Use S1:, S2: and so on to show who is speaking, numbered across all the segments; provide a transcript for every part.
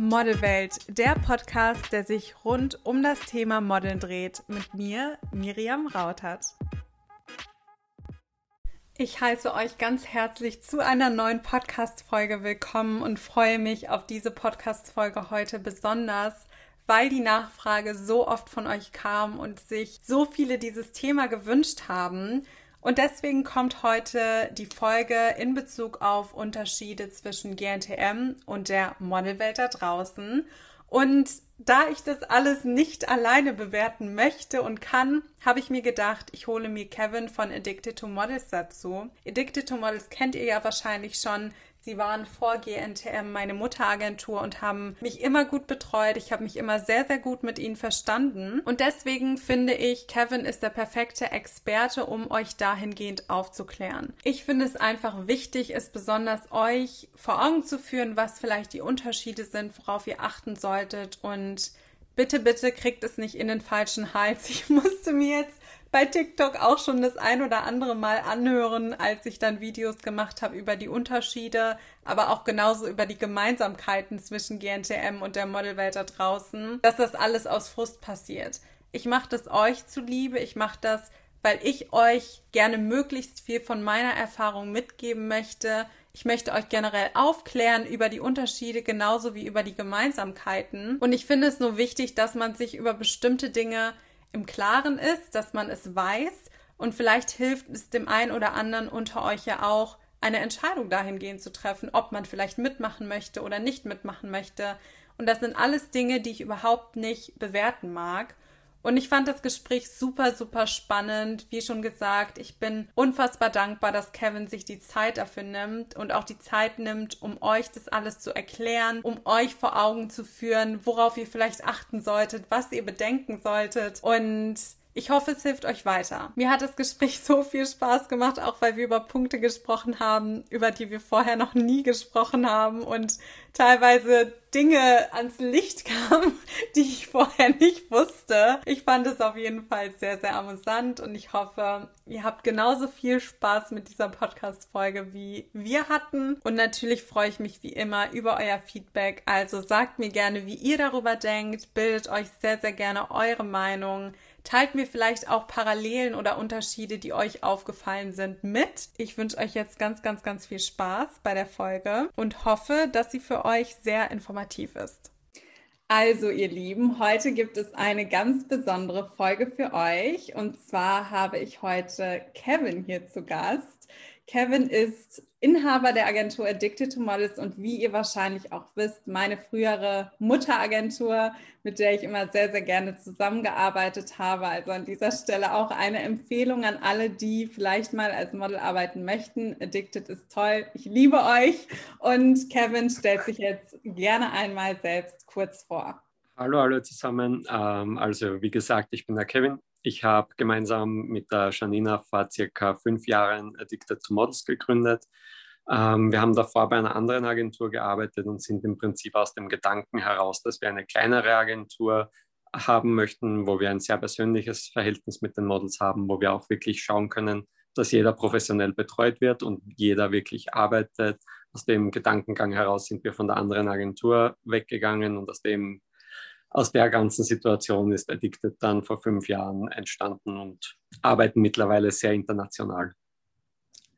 S1: Modelwelt, der Podcast, der sich rund um das Thema Modeln dreht, mit mir, Miriam Rautert. Ich heiße euch ganz herzlich zu einer neuen Podcast-Folge willkommen und freue mich auf diese Podcast-Folge heute besonders, weil die Nachfrage so oft von euch kam und sich so viele dieses Thema gewünscht haben. Und deswegen kommt heute die Folge in Bezug auf Unterschiede zwischen GNTM und der Modelwelt da draußen. Und da ich das alles nicht alleine bewerten möchte und kann, habe ich mir gedacht, ich hole mir Kevin von Addicted to Models dazu. Addicted to Models kennt ihr ja wahrscheinlich schon. Sie waren vor GNTM meine Mutteragentur und haben mich immer gut betreut. Ich habe mich immer sehr, sehr gut mit ihnen verstanden. Und deswegen finde ich, Kevin ist der perfekte Experte, um euch dahingehend aufzuklären. Ich finde es einfach wichtig, es besonders euch vor Augen zu führen, was vielleicht die Unterschiede sind, worauf ihr achten solltet und bitte, bitte kriegt es nicht in den falschen Hals. Ich musste mir jetzt bei TikTok auch schon das ein oder andere Mal anhören, als ich dann Videos gemacht habe über die Unterschiede, aber auch genauso über die Gemeinsamkeiten zwischen GNTM und der Modelwelt da draußen, dass das alles aus Frust passiert. Ich mache das euch zuliebe, ich mache das, weil ich euch gerne möglichst viel von meiner Erfahrung mitgeben möchte. Ich möchte euch generell aufklären über die Unterschiede genauso wie über die Gemeinsamkeiten. Und ich finde es nur wichtig, dass man sich über bestimmte Dinge im Klaren ist, dass man es weiß und vielleicht hilft es dem einen oder anderen unter euch ja auch, eine Entscheidung dahingehend zu treffen, ob man vielleicht mitmachen möchte oder nicht mitmachen möchte. Und das sind alles Dinge, die ich überhaupt nicht bewerten mag. Und ich fand das Gespräch super, super spannend. Wie schon gesagt, ich bin unfassbar dankbar, dass Kevin sich die Zeit dafür nimmt und auch die Zeit nimmt, um euch das alles zu erklären, um euch vor Augen zu führen, worauf ihr vielleicht achten solltet, was ihr bedenken solltet. Und ich hoffe, es hilft euch weiter. Mir hat das Gespräch so viel Spaß gemacht, auch weil wir über Punkte gesprochen haben, über die wir vorher noch nie gesprochen haben und teilweise Dinge ans Licht kamen, die ich vorher nicht wusste. Ich fand es auf jeden Fall sehr, sehr amüsant und ich hoffe, ihr habt genauso viel Spaß mit dieser Podcast-Folge wie wir hatten. Und natürlich freue ich mich wie immer über euer Feedback. Also sagt mir gerne, wie ihr darüber denkt, bildet euch sehr, sehr gerne eure Meinung. Teilt mir vielleicht auch Parallelen oder Unterschiede, die euch aufgefallen sind, mit. Ich wünsche euch jetzt ganz, ganz, ganz viel Spaß bei der Folge und hoffe, dass sie für euch sehr informativ ist. Also, ihr Lieben, heute gibt es eine ganz besondere Folge für euch. Und zwar habe ich heute Kevin hier zu Gast. Kevin ist Inhaber der Agentur Addicted to Models und wie ihr wahrscheinlich auch wisst, meine frühere Mutteragentur, mit der ich immer sehr, sehr gerne zusammengearbeitet habe. Also an dieser Stelle auch eine Empfehlung an alle, die vielleicht mal als Model arbeiten möchten. Addicted ist toll. Ich liebe euch. Und Kevin stellt sich jetzt gerne einmal selbst kurz vor.
S2: Hallo, hallo zusammen. Ähm, also wie gesagt, ich bin der Kevin. Ich habe gemeinsam mit der Janina vor circa fünf Jahren Addicted to Models gegründet. Ähm, wir haben davor bei einer anderen Agentur gearbeitet und sind im Prinzip aus dem Gedanken heraus, dass wir eine kleinere Agentur haben möchten, wo wir ein sehr persönliches Verhältnis mit den Models haben, wo wir auch wirklich schauen können, dass jeder professionell betreut wird und jeder wirklich arbeitet. Aus dem Gedankengang heraus sind wir von der anderen Agentur weggegangen und aus dem aus der ganzen Situation ist Addicted dann vor fünf Jahren entstanden und arbeiten mittlerweile sehr international.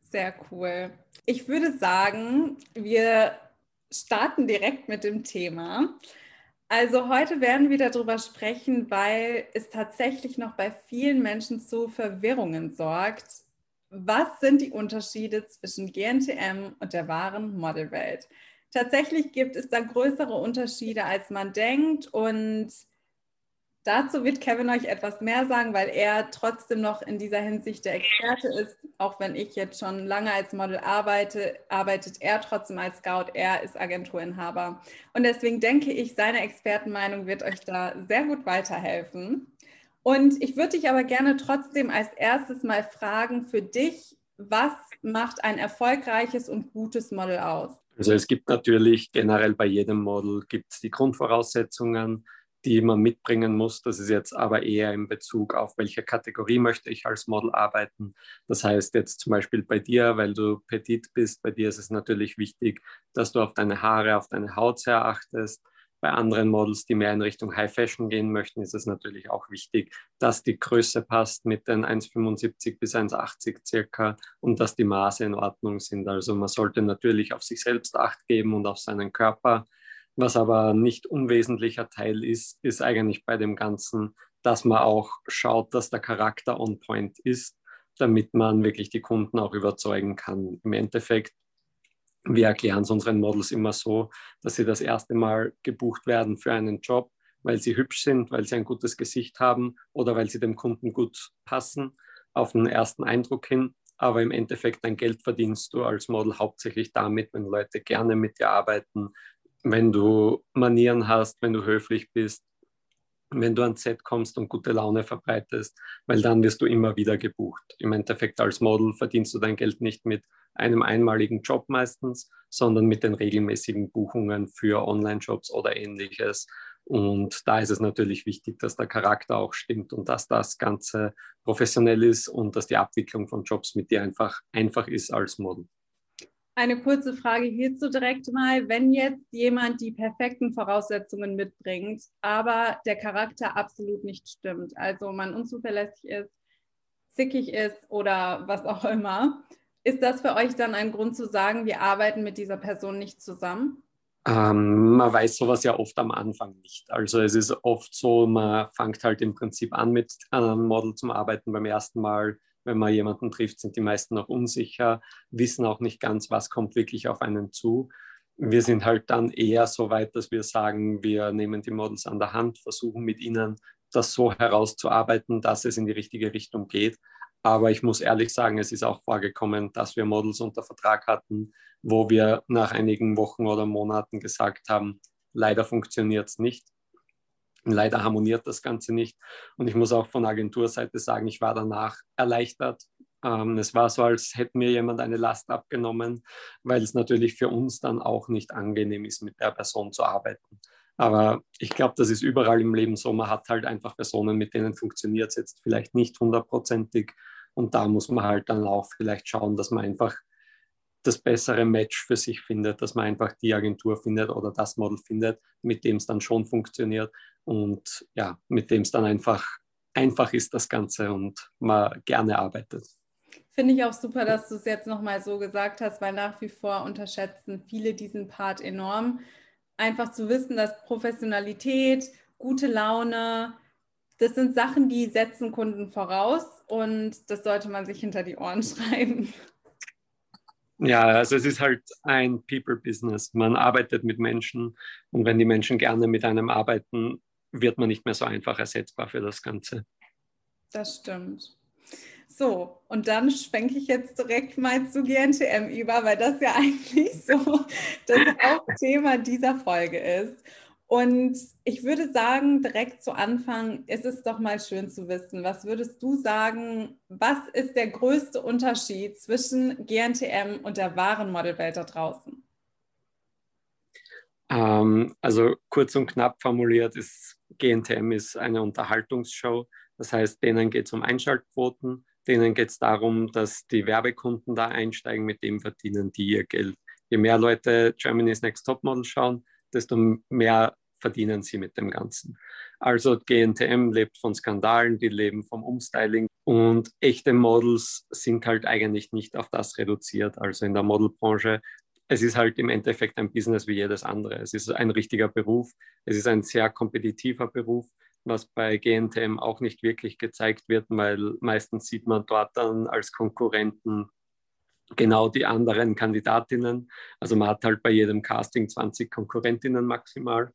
S1: Sehr cool. Ich würde sagen, wir starten direkt mit dem Thema. Also heute werden wir darüber sprechen, weil es tatsächlich noch bei vielen Menschen zu Verwirrungen sorgt. Was sind die Unterschiede zwischen GNTM und der wahren Modelwelt? Tatsächlich gibt es da größere Unterschiede, als man denkt. Und dazu wird Kevin euch etwas mehr sagen, weil er trotzdem noch in dieser Hinsicht der Experte ist. Auch wenn ich jetzt schon lange als Model arbeite, arbeitet er trotzdem als Scout. Er ist Agenturinhaber. Und deswegen denke ich, seine Expertenmeinung wird euch da sehr gut weiterhelfen. Und ich würde dich aber gerne trotzdem als erstes mal fragen für dich, was macht ein erfolgreiches und gutes Model aus?
S2: Also es gibt natürlich generell bei jedem Model gibt es die Grundvoraussetzungen, die man mitbringen muss. Das ist jetzt aber eher in Bezug auf, welche Kategorie möchte ich als Model arbeiten. Das heißt jetzt zum Beispiel bei dir, weil du petit bist, bei dir ist es natürlich wichtig, dass du auf deine Haare, auf deine Haut sehr achtest, Bei anderen Models, die mehr in Richtung High Fashion gehen möchten, ist es natürlich auch wichtig, dass die Größe passt mit den 1,75 bis 1,80 circa und dass die Maße in Ordnung sind. Also man sollte natürlich auf sich selbst acht geben und auf seinen Körper. Was aber nicht unwesentlicher Teil ist, ist eigentlich bei dem Ganzen, dass man auch schaut, dass der Charakter on point ist, damit man wirklich die Kunden auch überzeugen kann. Im Endeffekt wir erklären es unseren Models immer so, dass sie das erste Mal gebucht werden für einen Job, weil sie hübsch sind, weil sie ein gutes Gesicht haben oder weil sie dem Kunden gut passen, auf den ersten Eindruck hin. Aber im Endeffekt dein Geld verdienst du als Model hauptsächlich damit, wenn Leute gerne mit dir arbeiten, wenn du Manieren hast, wenn du höflich bist, wenn du ans Set kommst und gute Laune verbreitest, weil dann wirst du immer wieder gebucht. Im Endeffekt als Model verdienst du dein Geld nicht mit einem einmaligen Job meistens, sondern mit den regelmäßigen Buchungen für Online-Shops oder ähnliches. Und da ist es natürlich wichtig, dass der Charakter auch stimmt und dass das Ganze professionell ist und dass die Abwicklung von Jobs mit dir einfach einfach ist als Model.
S1: Eine kurze Frage hierzu direkt mal. Wenn jetzt jemand die perfekten Voraussetzungen mitbringt, aber der Charakter absolut nicht stimmt, also man unzuverlässig ist, zickig ist oder was auch immer, ist das für euch dann ein Grund zu sagen, wir arbeiten mit dieser Person nicht zusammen?
S2: Ähm, man weiß sowas ja oft am Anfang nicht. Also es ist oft so, man fängt halt im Prinzip an mit einem Model zum Arbeiten beim ersten Mal. Wenn man jemanden trifft, sind die meisten noch unsicher, wissen auch nicht ganz, was kommt wirklich auf einen zu. Wir sind halt dann eher so weit, dass wir sagen, wir nehmen die Models an der Hand, versuchen mit ihnen das so herauszuarbeiten, dass es in die richtige Richtung geht. Aber ich muss ehrlich sagen, es ist auch vorgekommen, dass wir Models unter Vertrag hatten, wo wir nach einigen Wochen oder Monaten gesagt haben, leider funktioniert es nicht. Leider harmoniert das Ganze nicht. Und ich muss auch von Agenturseite sagen, ich war danach erleichtert. Ähm, es war so, als hätte mir jemand eine Last abgenommen, weil es natürlich für uns dann auch nicht angenehm ist, mit der Person zu arbeiten. Aber ich glaube, das ist überall im Leben so. Man hat halt einfach Personen, mit denen funktioniert es jetzt vielleicht nicht hundertprozentig. Und da muss man halt dann auch vielleicht schauen, dass man einfach das bessere Match für sich findet, dass man einfach die Agentur findet oder das Model findet, mit dem es dann schon funktioniert und ja, mit dem es dann einfach einfach ist, das Ganze und man gerne arbeitet.
S1: Finde ich auch super, dass du es jetzt nochmal so gesagt hast, weil nach wie vor unterschätzen viele diesen Part enorm einfach zu wissen, dass Professionalität, gute Laune, das sind Sachen, die setzen Kunden voraus und das sollte man sich hinter die Ohren schreiben.
S2: Ja, also es ist halt ein People-Business. Man arbeitet mit Menschen und wenn die Menschen gerne mit einem arbeiten, wird man nicht mehr so einfach ersetzbar für das Ganze.
S1: Das stimmt. So, und dann schwenke ich jetzt direkt mal zu GNTM über, weil das ja eigentlich so das Hauptthema dieser Folge ist. Und ich würde sagen, direkt zu Anfang ist es doch mal schön zu wissen, was würdest du sagen, was ist der größte Unterschied zwischen GNTM und der wahren Modelwelt da draußen?
S2: Ähm, also kurz und knapp formuliert ist GNTM ist eine Unterhaltungsshow. Das heißt, denen geht es um Einschaltquoten, denen geht es darum, dass die Werbekunden da einsteigen, mit dem verdienen die ihr Geld. Je mehr Leute Germany's Next Topmodel schauen, desto mehr verdienen sie mit dem Ganzen. Also GNTM lebt von Skandalen, die leben vom Umstyling und echte Models sind halt eigentlich nicht auf das reduziert. Also in der Modelbranche, es ist halt im Endeffekt ein Business wie jedes andere. Es ist ein richtiger Beruf, es ist ein sehr kompetitiver Beruf was bei GNTM auch nicht wirklich gezeigt wird, weil meistens sieht man dort dann als Konkurrenten genau die anderen Kandidatinnen. Also man hat halt bei jedem Casting 20 Konkurrentinnen maximal.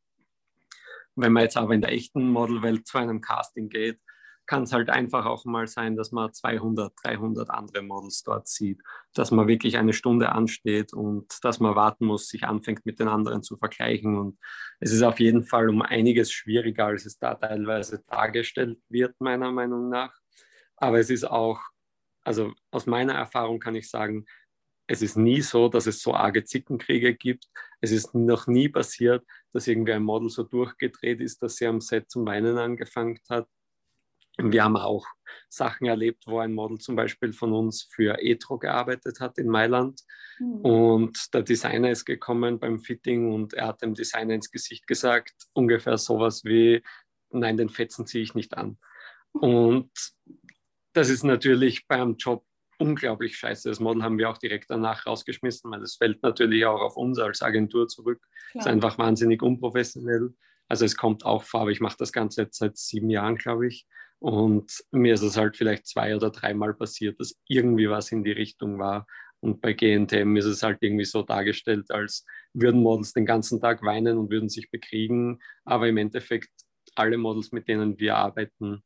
S2: Wenn man jetzt aber in der echten Modelwelt zu einem Casting geht, kann es halt einfach auch mal sein, dass man 200, 300 andere Models dort sieht, dass man wirklich eine Stunde ansteht und dass man warten muss, sich anfängt mit den anderen zu vergleichen. Und es ist auf jeden Fall um einiges schwieriger, als es da teilweise dargestellt wird, meiner Meinung nach. Aber es ist auch, also aus meiner Erfahrung kann ich sagen, es ist nie so, dass es so arge Zickenkriege gibt. Es ist noch nie passiert, dass irgendwie ein Model so durchgedreht ist, dass sie am Set zum Weinen angefangen hat Wir haben auch Sachen erlebt, wo ein Model zum Beispiel von uns für Etro gearbeitet hat in Mailand. Mhm. Und der Designer ist gekommen beim Fitting und er hat dem Designer ins Gesicht gesagt, ungefähr sowas wie, nein, den Fetzen ziehe ich nicht an. Und das ist natürlich beim Job unglaublich scheiße. Das Model haben wir auch direkt danach rausgeschmissen, weil es fällt natürlich auch auf uns als Agentur zurück. Es ist einfach wahnsinnig unprofessionell. Also es kommt auch vor, aber ich mache das Ganze jetzt seit sieben Jahren, glaube ich. Und mir ist es halt vielleicht zwei oder dreimal passiert, dass irgendwie was in die Richtung war. Und bei GNTM ist es halt irgendwie so dargestellt, als würden Models den ganzen Tag weinen und würden sich bekriegen. Aber im Endeffekt, alle Models, mit denen wir arbeiten,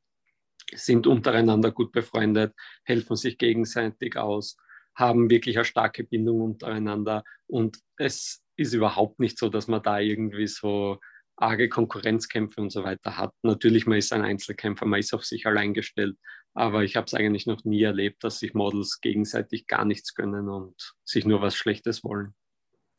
S2: sind untereinander gut befreundet, helfen sich gegenseitig aus, haben wirklich eine starke Bindung untereinander. Und es ist überhaupt nicht so, dass man da irgendwie so arge Konkurrenzkämpfe und so weiter hat. Natürlich, man ist ein Einzelkämpfer, man ist auf sich allein gestellt, aber ich habe es eigentlich noch nie erlebt, dass sich Models gegenseitig gar nichts gönnen und sich nur was Schlechtes wollen.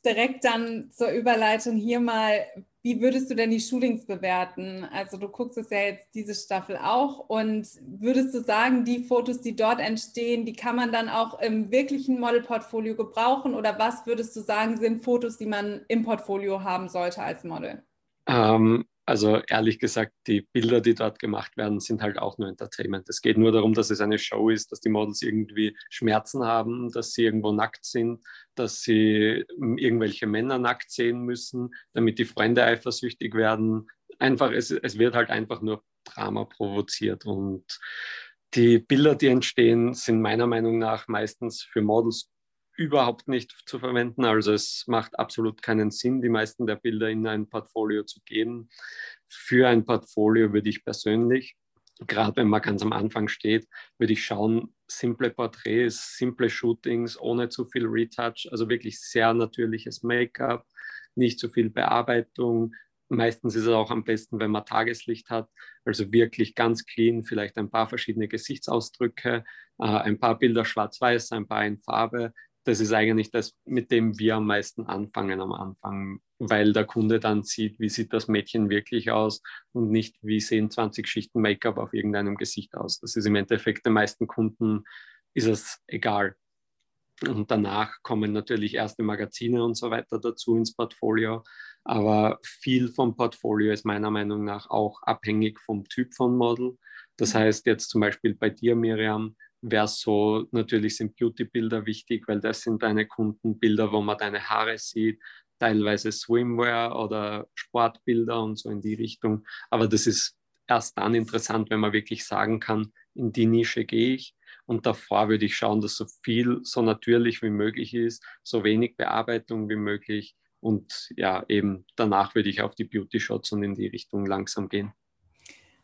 S1: Direkt dann zur Überleitung hier mal, wie würdest du denn die Shootings bewerten? Also du guckst es ja jetzt diese Staffel auch und würdest du sagen, die Fotos, die dort entstehen, die kann man dann auch im wirklichen Modelportfolio gebrauchen oder was würdest du sagen, sind Fotos, die man im Portfolio haben sollte als Model?
S2: Ähm, also ehrlich gesagt, die Bilder, die dort gemacht werden, sind halt auch nur Entertainment. Es geht nur darum, dass es eine Show ist, dass die Models irgendwie Schmerzen haben, dass sie irgendwo nackt sind, dass sie hm, irgendwelche Männer nackt sehen müssen, damit die Freunde eifersüchtig werden. Einfach, es, es wird halt einfach nur Drama provoziert und die Bilder, die entstehen, sind meiner Meinung nach meistens für Models überhaupt nicht zu verwenden. Also es macht absolut keinen Sinn, die meisten der Bilder in ein Portfolio zu geben. Für ein Portfolio würde ich persönlich, gerade wenn man ganz am Anfang steht, würde ich schauen, simple Porträts, simple Shootings ohne zu viel Retouch, also wirklich sehr natürliches Make-up, nicht zu viel Bearbeitung. Meistens ist es auch am besten, wenn man Tageslicht hat, also wirklich ganz clean, vielleicht ein paar verschiedene Gesichtsausdrücke, äh, ein paar Bilder schwarz-weiß, ein paar in Farbe, das ist eigentlich das, mit dem wir am meisten anfangen am Anfang, weil der Kunde dann sieht, wie sieht das Mädchen wirklich aus und nicht, wie sehen 20 Schichten Make-up auf irgendeinem Gesicht aus. Das ist im Endeffekt den meisten Kunden ist es egal. Und danach kommen natürlich erste Magazine und so weiter dazu ins Portfolio. Aber viel vom Portfolio ist meiner Meinung nach auch abhängig vom Typ von Model. Das heißt jetzt zum Beispiel bei dir, Miriam, wäre so, natürlich sind Beauty-Bilder wichtig, weil das sind deine Kundenbilder, wo man deine Haare sieht, teilweise Swimwear oder Sportbilder und so in die Richtung. Aber das ist erst dann interessant, wenn man wirklich sagen kann, in die Nische gehe ich. Und davor würde ich schauen, dass so viel so natürlich wie möglich ist, so wenig Bearbeitung wie möglich. Und ja, eben danach würde ich auf die Beauty-Shots und in die Richtung langsam gehen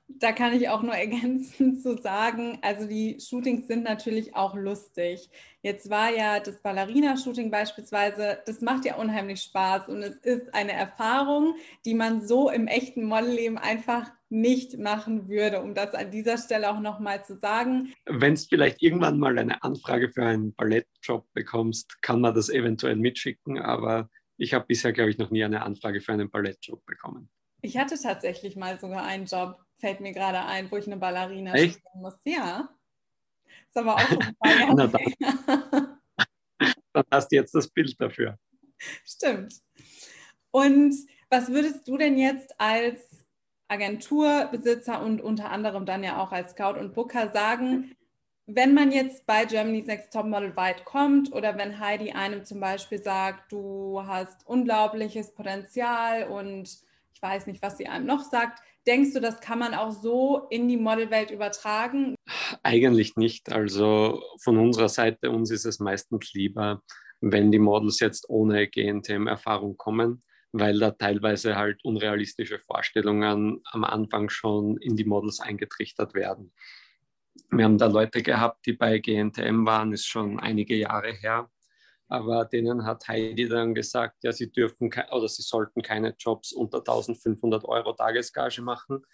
S1: da kann ich auch nur ergänzend zu sagen, also die Shootings sind natürlich auch lustig. Jetzt war ja das Ballerina-Shooting beispielsweise, das macht ja unheimlich Spaß und es ist eine Erfahrung, die man so im echten Modelleben einfach nicht machen würde, um das an dieser Stelle auch nochmal zu sagen.
S2: Wenn du vielleicht irgendwann mal eine Anfrage für einen Ballettjob bekommst, kann man das eventuell mitschicken, aber ich habe bisher, glaube ich, noch nie eine Anfrage für einen Ballettjob bekommen.
S1: Ich hatte tatsächlich mal sogar einen Job fällt mir gerade ein, wo ich eine Ballerina
S2: Echt?
S1: spielen muss. Ja. Ist aber auch ein Jahre
S2: dann, dann hast du jetzt das Bild dafür.
S1: Stimmt. Und was würdest du denn jetzt als Agenturbesitzer und unter anderem dann ja auch als Scout und Booker sagen, wenn man jetzt bei Germany's Next Topmodel weit kommt oder wenn Heidi einem zum Beispiel sagt, du hast unglaubliches Potenzial und ich weiß nicht, was sie einem noch sagt, Denkst du, das kann man auch so in die Modelwelt übertragen?
S2: Eigentlich nicht. Also von unserer Seite, uns ist es meistens lieber, wenn die Models jetzt ohne GNTM-Erfahrung kommen, weil da teilweise halt unrealistische Vorstellungen am Anfang schon in die Models eingetrichtert werden. Wir haben da Leute gehabt, die bei GNTM waren, ist schon einige Jahre her aber denen hat Heidi dann gesagt, ja, sie dürfen oder sie sollten keine Jobs unter 1500 Euro Tagesgage machen.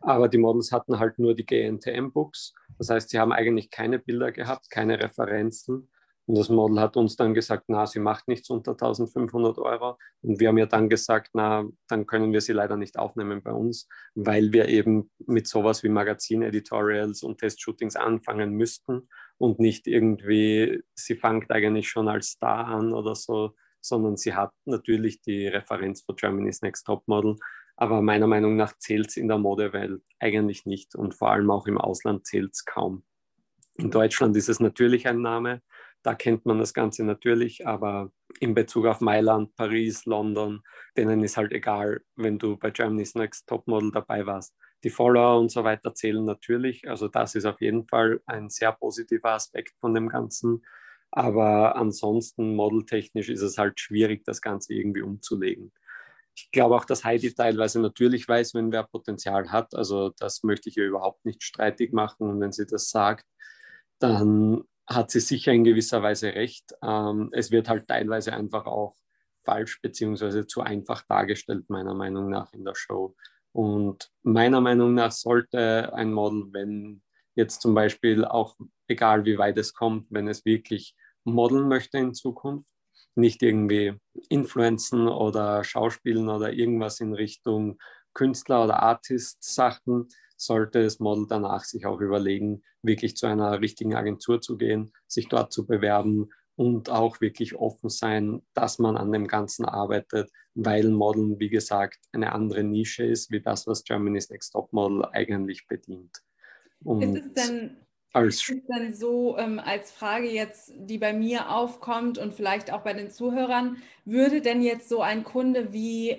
S2: Aber die Models hatten halt nur die GNTM-Books. Das heißt, sie haben eigentlich keine Bilder gehabt, keine Referenzen. Und das Model hat uns dann gesagt, na, sie macht nichts unter 1500 Euro. Und wir haben ja dann gesagt, na, dann können wir sie leider nicht aufnehmen bei uns, weil wir eben mit sowas wie Magazin-Editorials und Testshootings anfangen müssten und nicht irgendwie, sie fängt eigentlich schon als Star an oder so, sondern sie hat natürlich die Referenz für Germany's Next Top Model. Aber meiner Meinung nach zählt es in der Modewelt eigentlich nicht und vor allem auch im Ausland zählt es kaum. In Deutschland ist es natürlich ein Name, da kennt man das Ganze natürlich, aber in Bezug auf Mailand, Paris, London, denen ist halt egal, wenn du bei Germany's Next Topmodel dabei warst. Die Follower und so weiter zählen natürlich, also das ist auf jeden Fall ein sehr positiver Aspekt von dem Ganzen. Aber ansonsten modeltechnisch ist es halt schwierig, das Ganze irgendwie umzulegen. Ich glaube auch, dass Heidi teilweise natürlich weiß, wenn wer Potenzial hat. Also das möchte ich ihr überhaupt nicht streitig machen. Und wenn sie das sagt, dann hat sie sicher in gewisser Weise recht. Ähm, es wird halt teilweise einfach auch falsch beziehungsweise zu einfach dargestellt, meiner Meinung nach in der Show. Und meiner Meinung nach sollte ein Model, wenn jetzt zum Beispiel auch, egal wie weit es kommt, wenn es wirklich modeln möchte in Zukunft, nicht irgendwie Influenzen oder Schauspielen oder irgendwas in Richtung Künstler oder Artist-Sachen, sollte das Model danach sich auch überlegen, wirklich zu einer richtigen Agentur zu gehen, sich dort zu bewerben und auch wirklich offen sein, dass man an dem Ganzen arbeitet, weil Modeln, wie gesagt, eine andere Nische ist, wie das, was Germany's Next Top Model eigentlich bedient.
S1: Und ist es denn als ist dann so ähm, als Frage jetzt, die bei mir aufkommt und vielleicht auch bei den Zuhörern, würde denn jetzt so ein Kunde wie,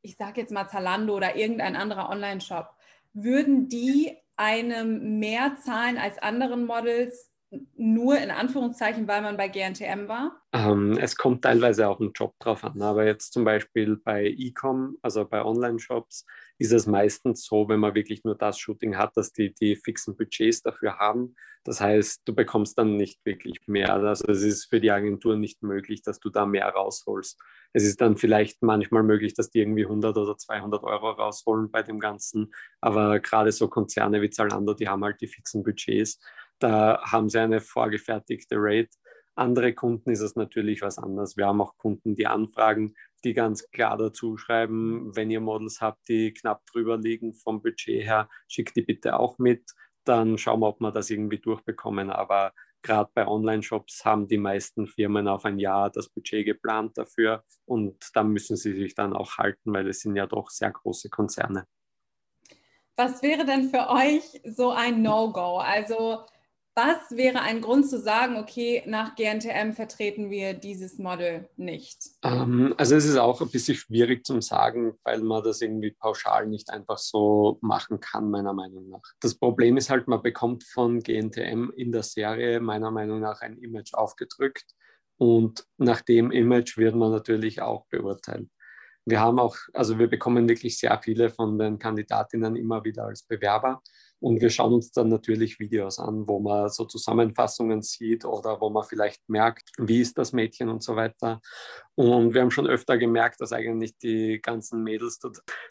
S1: ich sage jetzt mal Zalando oder irgendein anderer Online-Shop, würden die einem mehr zahlen als anderen Models, nur in Anführungszeichen, weil man bei GNTM war?
S2: Ähm, es kommt teilweise auch ein Job drauf an, aber jetzt zum Beispiel bei E-Com, also bei Online-Shops, ist es meistens so, wenn man wirklich nur das Shooting hat, dass die die fixen Budgets dafür haben. Das heißt, du bekommst dann nicht wirklich mehr. Also es ist für die Agentur nicht möglich, dass du da mehr rausholst. Es ist dann vielleicht manchmal möglich, dass die irgendwie 100 oder 200 Euro rausholen bei dem Ganzen. Aber gerade so Konzerne wie Zalando, die haben halt die fixen Budgets. Da haben sie eine vorgefertigte Rate. Andere Kunden ist es natürlich was anderes. Wir haben auch Kunden, die anfragen, die ganz klar dazu schreiben, wenn ihr Models habt, die knapp drüber liegen vom Budget her, schickt die bitte auch mit. Dann schauen wir, ob wir das irgendwie durchbekommen. Aber gerade bei Online-Shops haben die meisten Firmen auf ein Jahr das Budget geplant dafür und da müssen sie sich dann auch halten, weil es sind ja doch sehr große Konzerne.
S1: Was wäre denn für euch so ein No-Go? Also was wäre ein Grund zu sagen, okay, nach GNTM vertreten wir dieses Model nicht?
S2: Ähm, also es ist auch ein bisschen schwierig zu sagen, weil man das irgendwie pauschal nicht einfach so machen kann, meiner Meinung nach. Das Problem ist halt, man bekommt von GNTM in der Serie meiner Meinung nach ein Image aufgedrückt und nach dem Image wird man natürlich auch beurteilt. Wir haben auch, also wir bekommen wirklich sehr viele von den Kandidatinnen immer wieder als Bewerber und wir schauen uns dann natürlich Videos an, wo man so Zusammenfassungen sieht oder wo man vielleicht merkt, wie ist das Mädchen und so weiter. Und wir haben schon öfter gemerkt, dass eigentlich die ganzen Mädels,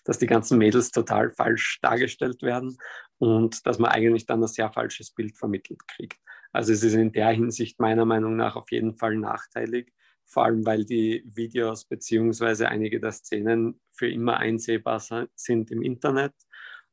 S2: dass die ganzen Mädels total falsch dargestellt werden und dass man eigentlich dann ein sehr falsches Bild vermittelt kriegt. Also es ist in der Hinsicht meiner Meinung nach auf jeden Fall nachteilig, vor allem weil die Videos beziehungsweise einige der Szenen für immer einsehbar sind im Internet.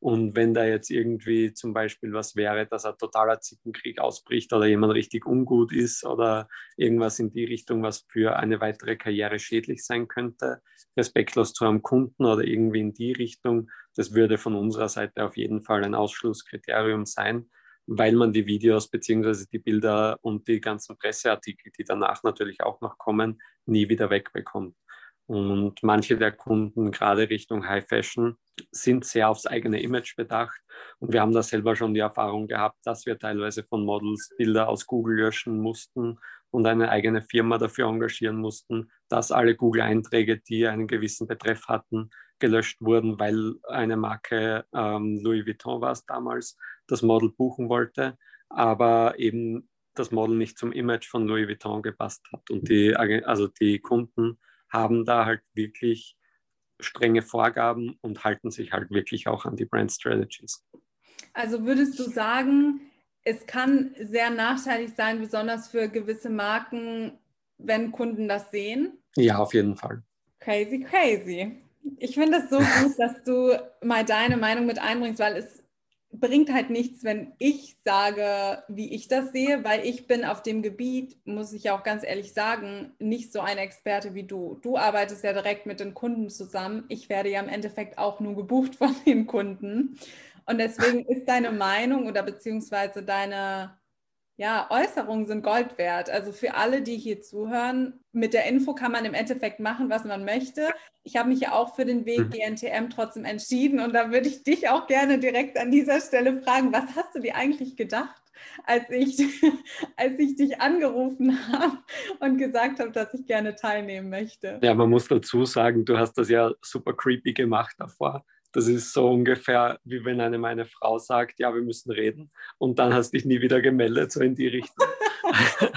S2: Und wenn da jetzt irgendwie zum Beispiel was wäre, dass ein totaler Zickenkrieg ausbricht oder jemand richtig ungut ist oder irgendwas in die Richtung, was für eine weitere Karriere schädlich sein könnte, respektlos zu einem Kunden oder irgendwie in die Richtung, das würde von unserer Seite auf jeden Fall ein Ausschlusskriterium sein, weil man die Videos beziehungsweise die Bilder und die ganzen Presseartikel, die danach natürlich auch noch kommen, nie wieder wegbekommt. Und manche der Kunden, gerade Richtung High Fashion, sind sehr aufs eigene Image bedacht. Und wir haben da selber schon die Erfahrung gehabt, dass wir teilweise von Models Bilder aus Google löschen mussten und eine eigene Firma dafür engagieren mussten, dass alle Google-Einträge, die einen gewissen Betreff hatten, gelöscht wurden, weil eine Marke, ähm, Louis Vuitton war es damals, das Model buchen wollte, aber eben das Model nicht zum Image von Louis Vuitton gepasst hat. Und die, also die Kunden haben da halt wirklich strenge Vorgaben und halten sich halt wirklich auch an die Brand Strategies.
S1: Also würdest du sagen, es kann sehr nachteilig sein, besonders für gewisse Marken, wenn Kunden das sehen.
S2: Ja, auf jeden Fall.
S1: Crazy, crazy. Ich finde es so gut, dass du mal deine Meinung mit einbringst, weil es bringt halt nichts, wenn ich sage, wie ich das sehe, weil ich bin auf dem Gebiet, muss ich auch ganz ehrlich sagen, nicht so ein Experte wie du. Du arbeitest ja direkt mit den Kunden zusammen. Ich werde ja im Endeffekt auch nur gebucht von den Kunden. Und deswegen ist deine Meinung oder beziehungsweise deine ja, Äußerungen sind Gold wert. Also für alle, die hier zuhören, mit der Info kann man im Endeffekt machen, was man möchte. Ich habe mich ja auch für den Weg mhm. GNTM trotzdem entschieden und da würde ich dich auch gerne direkt an dieser Stelle fragen, was hast du dir eigentlich gedacht, als ich, als ich dich angerufen habe und gesagt habe, dass ich gerne teilnehmen möchte?
S2: Ja, man muss dazu sagen, du hast das ja super creepy gemacht davor. Das ist so ungefähr, wie wenn eine meine Frau sagt, ja, wir müssen reden. Und dann hast dich nie wieder gemeldet, so in die Richtung.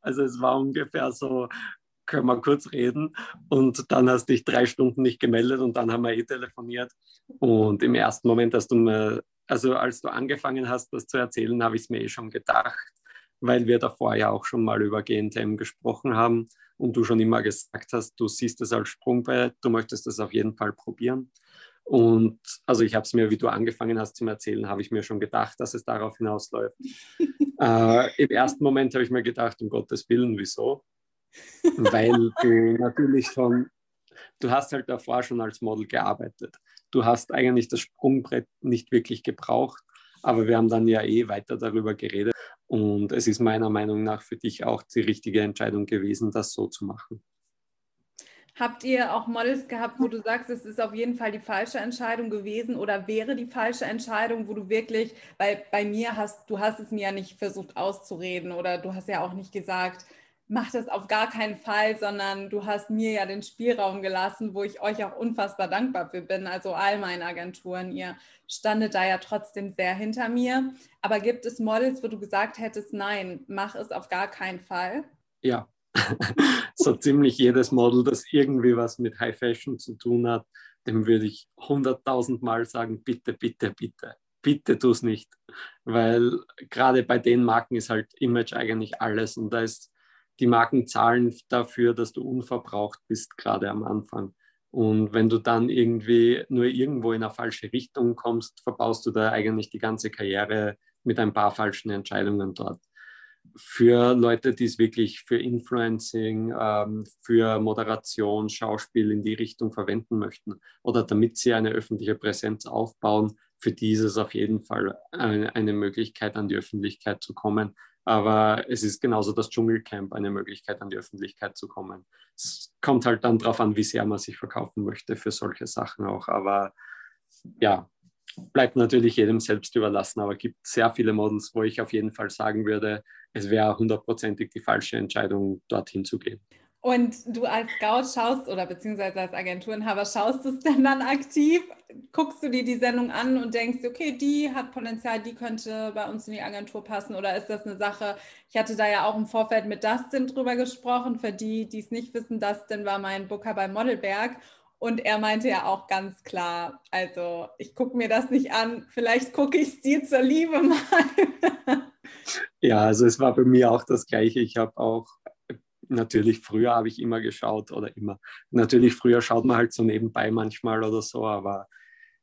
S2: also es war ungefähr so, können wir kurz reden? Und dann hast dich drei Stunden nicht gemeldet und dann haben wir eh telefoniert. Und im ersten Moment, dass du mir, also als du angefangen hast, das zu erzählen, habe ich es mir eh schon gedacht, weil wir davor ja auch schon mal über GNTM gesprochen haben und du schon immer gesagt hast, du siehst es als Sprungbrett, du möchtest es auf jeden Fall probieren. Und also ich habe es mir, wie du angefangen hast zu erzählen, habe ich mir schon gedacht, dass es darauf hinausläuft. äh, Im ersten Moment habe ich mir gedacht, um Gottes Willen, wieso? Weil du natürlich schon, du hast halt davor schon als Model gearbeitet. Du hast eigentlich das Sprungbrett nicht wirklich gebraucht, aber wir haben dann ja eh weiter darüber geredet. Und es ist meiner Meinung nach für dich auch die richtige Entscheidung gewesen, das so zu machen.
S1: Habt ihr auch Models gehabt, wo du sagst, es ist auf jeden Fall die falsche Entscheidung gewesen oder wäre die falsche Entscheidung, wo du wirklich, weil bei mir hast, du hast es mir ja nicht versucht auszureden oder du hast ja auch nicht gesagt, mach das auf gar keinen Fall, sondern du hast mir ja den Spielraum gelassen, wo ich euch auch unfassbar dankbar für bin. Also all meine Agenturen, ihr standet da ja trotzdem sehr hinter mir. Aber gibt es Models, wo du gesagt hättest, nein, mach es auf gar keinen Fall?
S2: Ja, so ziemlich jedes Model, das irgendwie was mit High Fashion zu tun hat, dem würde ich hunderttausend Mal sagen, bitte, bitte, bitte, bitte tu es nicht. Weil gerade bei den Marken ist halt Image eigentlich alles und da ist die Marken zahlen dafür, dass du unverbraucht bist, gerade am Anfang. Und wenn du dann irgendwie nur irgendwo in eine falsche Richtung kommst, verbaust du da eigentlich die ganze Karriere mit ein paar falschen Entscheidungen dort. Für Leute, die es wirklich für Influencing, ähm, für Moderation, Schauspiel in die Richtung verwenden möchten oder damit sie eine öffentliche Präsenz aufbauen, für die ist es auf jeden Fall eine, eine Möglichkeit, an die Öffentlichkeit zu kommen, aber es ist genauso das Dschungelcamp eine Möglichkeit, an die Öffentlichkeit zu kommen. Es kommt halt dann darauf an, wie sehr man sich verkaufen möchte für solche Sachen auch. Aber ja, bleibt natürlich jedem selbst überlassen. Aber es gibt sehr viele Models, wo ich auf jeden Fall sagen würde, es wäre hundertprozentig die falsche Entscheidung, dorthin zu gehen.
S1: Und du als Scout schaust oder beziehungsweise als Agenturenhaber schaust es denn dann aktiv? Guckst du dir die Sendung an und denkst, okay, die hat Potenzial, die könnte bei uns in die Agentur passen? Oder ist das eine Sache? Ich hatte da ja auch im Vorfeld mit Dustin drüber gesprochen. Für die, die es nicht wissen, Dustin war mein Booker bei Modelberg. Und er meinte ja auch ganz klar, also ich gucke mir das nicht an, vielleicht gucke ich es dir zur Liebe mal.
S2: Ja, also es war bei mir auch das Gleiche. Ich habe auch natürlich früher habe ich immer geschaut oder immer. Natürlich früher schaut man halt so nebenbei manchmal oder so, aber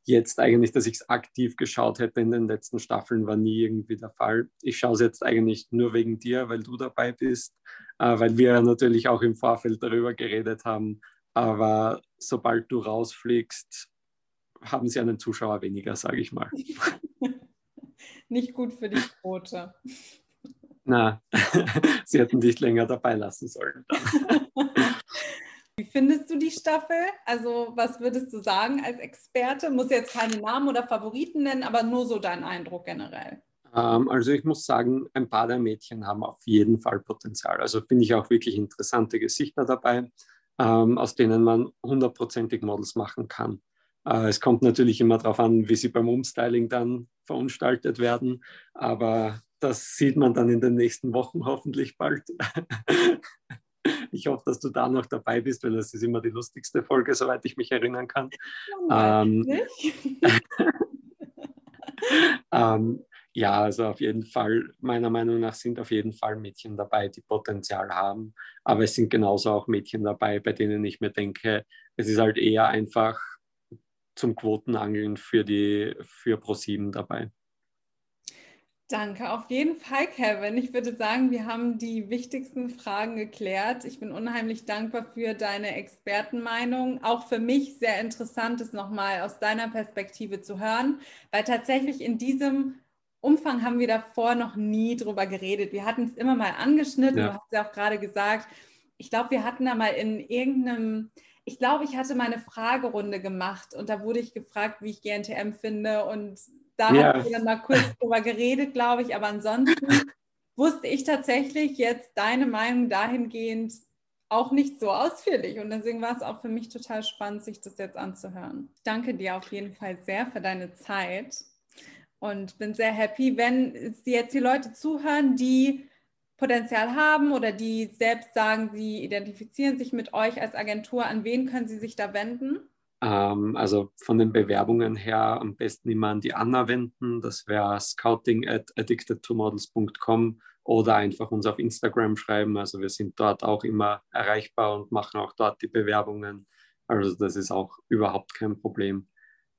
S2: jetzt eigentlich, dass ich es aktiv geschaut hätte in den letzten Staffeln, war nie irgendwie der Fall. Ich schaue es jetzt eigentlich nur wegen dir, weil du dabei bist, äh, weil wir natürlich auch im Vorfeld darüber geredet haben. Aber sobald du rausfliegst, haben sie einen Zuschauer weniger, sage ich mal.
S1: Nicht gut für die Quote.
S2: Na, sie hätten dich länger dabei lassen sollen.
S1: Wie findest du die Staffel? Also, was würdest du sagen als Experte? Muss jetzt keine Namen oder Favoriten nennen, aber nur so dein Eindruck generell.
S2: Ähm, also, ich muss sagen, ein paar der Mädchen haben auf jeden Fall Potenzial. Also, finde ich auch wirklich interessante Gesichter dabei, ähm, aus denen man hundertprozentig Models machen kann. Äh, es kommt natürlich immer darauf an, wie sie beim Umstyling dann verunstaltet werden, aber das sieht man dann in den nächsten Wochen hoffentlich bald. Ich hoffe, dass du da noch dabei bist, weil das ist immer die lustigste Folge, soweit ich mich erinnern kann.
S1: Ähm,
S2: ähm, ja, also auf jeden Fall, meiner Meinung nach sind auf jeden Fall Mädchen dabei, die Potenzial haben. Aber es sind genauso auch Mädchen dabei, bei denen ich mir denke, es ist halt eher einfach zum Quotenangeln für die für ProSieben dabei.
S1: Danke, auf jeden Fall, Kevin. Ich würde sagen, wir haben die wichtigsten Fragen geklärt. Ich bin unheimlich dankbar für deine Expertenmeinung. Auch für mich sehr interessant, es nochmal aus deiner Perspektive zu hören, weil tatsächlich in diesem Umfang haben wir davor noch nie drüber geredet. Wir hatten es immer mal angeschnitten. Ja. Du hast ja auch gerade gesagt, ich glaube, wir hatten da mal in irgendeinem, ich glaube, ich hatte mal eine Fragerunde gemacht und da wurde ich gefragt, wie ich GNTM finde und da ja. haben wir dann mal kurz drüber geredet, glaube ich. Aber ansonsten wusste ich tatsächlich jetzt deine Meinung dahingehend auch nicht so ausführlich. Und deswegen war es auch für mich total spannend, sich das jetzt anzuhören. Ich danke dir auf jeden Fall sehr für deine Zeit und bin sehr happy, wenn jetzt die Leute zuhören, die Potenzial haben oder die selbst sagen, sie identifizieren sich mit euch als Agentur. An wen können sie sich da wenden?
S2: Ähm, also von den Bewerbungen her am besten immer an die Anna wenden. Das wäre scouting at addictedtomodels.com oder einfach uns auf Instagram schreiben. Also wir sind dort auch immer erreichbar und machen auch dort die Bewerbungen. Also das ist auch überhaupt kein Problem.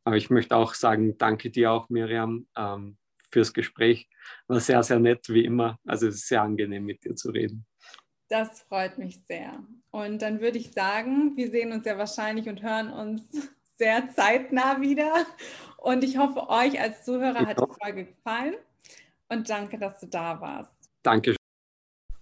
S2: Aber ich möchte auch sagen, danke dir auch, Miriam, ähm, fürs Gespräch. War sehr, sehr nett, wie immer. Also es ist sehr angenehm, mit dir zu reden.
S1: Das freut mich sehr. Und dann würde ich sagen, wir sehen uns ja wahrscheinlich und hören uns sehr zeitnah wieder. Und ich hoffe, euch als Zuhörer hat die Folge gefallen. Und danke, dass du da warst.
S2: Danke.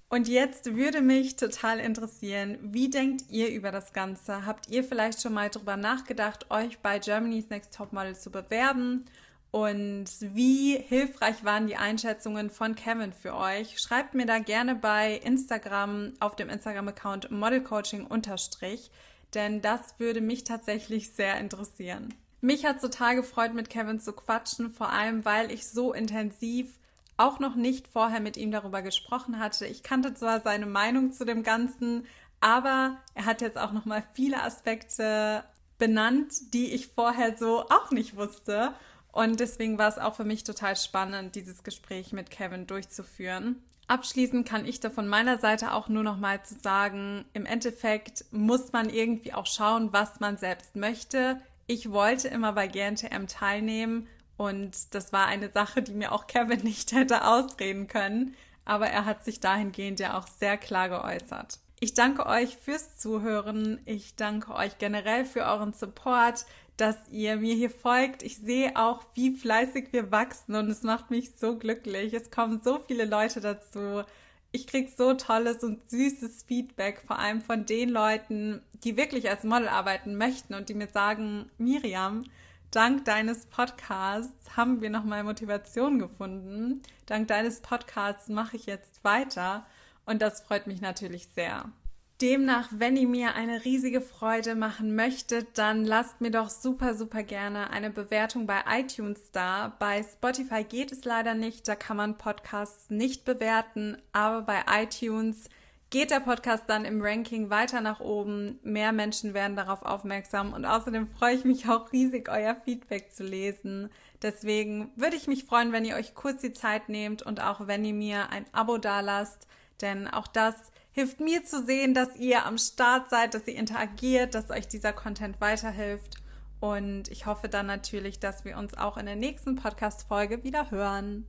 S1: Und jetzt würde mich total interessieren, wie denkt ihr über das Ganze? Habt ihr vielleicht schon mal darüber nachgedacht, euch bei Germany's Next Topmodel zu bewerben? Und wie hilfreich waren die Einschätzungen von Kevin für euch? Schreibt mir da gerne bei Instagram auf dem Instagram-Account Modelcoaching unterstrich, denn das würde mich tatsächlich sehr interessieren. Mich hat total gefreut, mit Kevin zu quatschen, vor allem weil ich so intensiv auch noch nicht vorher mit ihm darüber gesprochen hatte. Ich kannte zwar seine Meinung zu dem Ganzen, aber er hat jetzt auch noch mal viele Aspekte benannt, die ich vorher so auch nicht wusste. Und deswegen war es auch für mich total spannend, dieses Gespräch mit Kevin durchzuführen. Abschließend kann ich da von meiner Seite auch nur noch mal zu sagen, im Endeffekt muss man irgendwie auch schauen, was man selbst möchte. Ich wollte immer bei GNTM teilnehmen und das war eine Sache, die mir auch Kevin nicht hätte ausreden können, aber er hat sich dahingehend ja auch sehr klar geäußert. Ich danke euch fürs Zuhören. Ich danke euch generell für euren Support dass ihr mir hier folgt. Ich sehe auch, wie fleißig wir wachsen und es macht mich so glücklich. Es kommen so viele Leute dazu. Ich kriege so tolles und süßes Feedback, vor allem von den Leuten, die wirklich als Model arbeiten möchten und die mir sagen, Miriam, dank deines Podcasts haben wir nochmal Motivation gefunden. Dank deines Podcasts mache ich jetzt weiter und das freut mich natürlich sehr. Demnach, wenn ihr mir eine riesige Freude machen möchtet, dann lasst mir doch super, super gerne eine Bewertung bei iTunes da. Bei Spotify geht es leider nicht, da kann man Podcasts nicht bewerten, aber bei iTunes geht der Podcast dann im Ranking weiter nach oben. Mehr Menschen werden darauf aufmerksam und außerdem freue ich mich auch riesig, euer Feedback zu lesen. Deswegen würde ich mich freuen, wenn ihr euch kurz die Zeit nehmt und auch wenn ihr mir ein Abo dalasst, denn auch das hilft mir zu sehen, dass ihr am Start seid, dass ihr interagiert, dass euch dieser Content weiterhilft. Und ich hoffe dann natürlich, dass wir uns auch in der nächsten Podcast-Folge wieder hören.